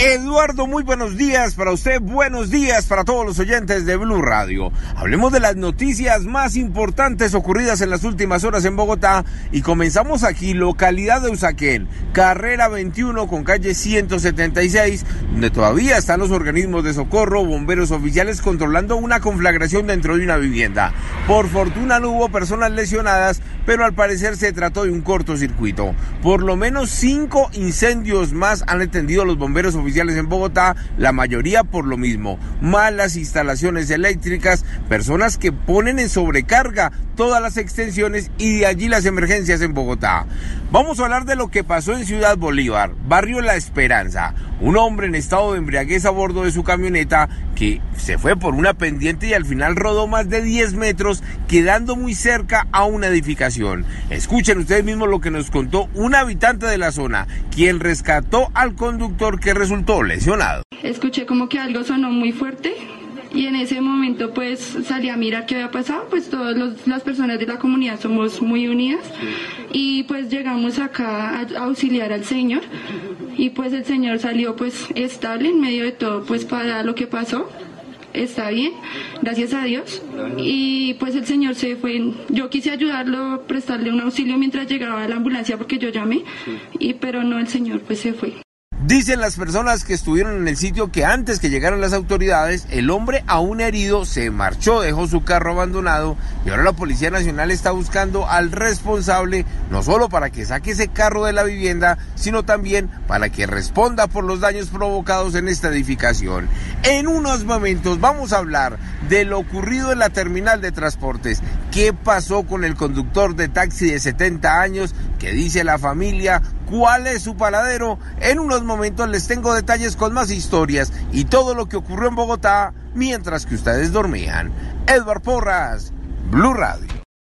Eduardo, muy buenos días para usted, buenos días para todos los oyentes de Blue Radio. Hablemos de las noticias más importantes ocurridas en las últimas horas en Bogotá y comenzamos aquí, localidad de Usaquén, carrera 21 con calle 176, donde todavía están los organismos de socorro, bomberos oficiales controlando una conflagración dentro de una vivienda. Por fortuna no hubo personas lesionadas, pero al parecer se trató de un cortocircuito. Por lo menos cinco incendios más han atendido los bomberos oficiales en Bogotá, la mayoría por lo mismo, malas instalaciones eléctricas, personas que ponen en sobrecarga todas las extensiones y de allí las emergencias en Bogotá. Vamos a hablar de lo que pasó en Ciudad Bolívar, barrio La Esperanza. Un hombre en estado de embriaguez a bordo de su camioneta que se fue por una pendiente y al final rodó más de 10 metros quedando muy cerca a una edificación. Escuchen ustedes mismos lo que nos contó un habitante de la zona, quien rescató al conductor que resultó lesionado. Escuché como que algo sonó muy fuerte y en ese momento pues salí a mirar qué había pasado, pues todas las personas de la comunidad somos muy unidas y pues llegamos acá a auxiliar al Señor y pues el Señor salió pues estable en medio de todo pues para lo que pasó está bien, gracias a Dios. Y pues el señor se fue. Yo quise ayudarlo, prestarle un auxilio mientras llegaba la ambulancia porque yo llamé, y pero no, el señor pues se fue. Dicen las personas que estuvieron en el sitio que antes que llegaran las autoridades, el hombre aún herido se marchó, dejó su carro abandonado y ahora la Policía Nacional está buscando al responsable no solo para que saque ese carro de la vivienda, sino también para que responda por los daños provocados en esta edificación. En unos momentos vamos a hablar de lo ocurrido en la terminal de transportes. ¿Qué pasó con el conductor de taxi de 70 años que dice la familia cuál es su paladero. En unos momentos les tengo detalles con más historias y todo lo que ocurrió en Bogotá mientras que ustedes dormían. Edward Porras, Blue Radio.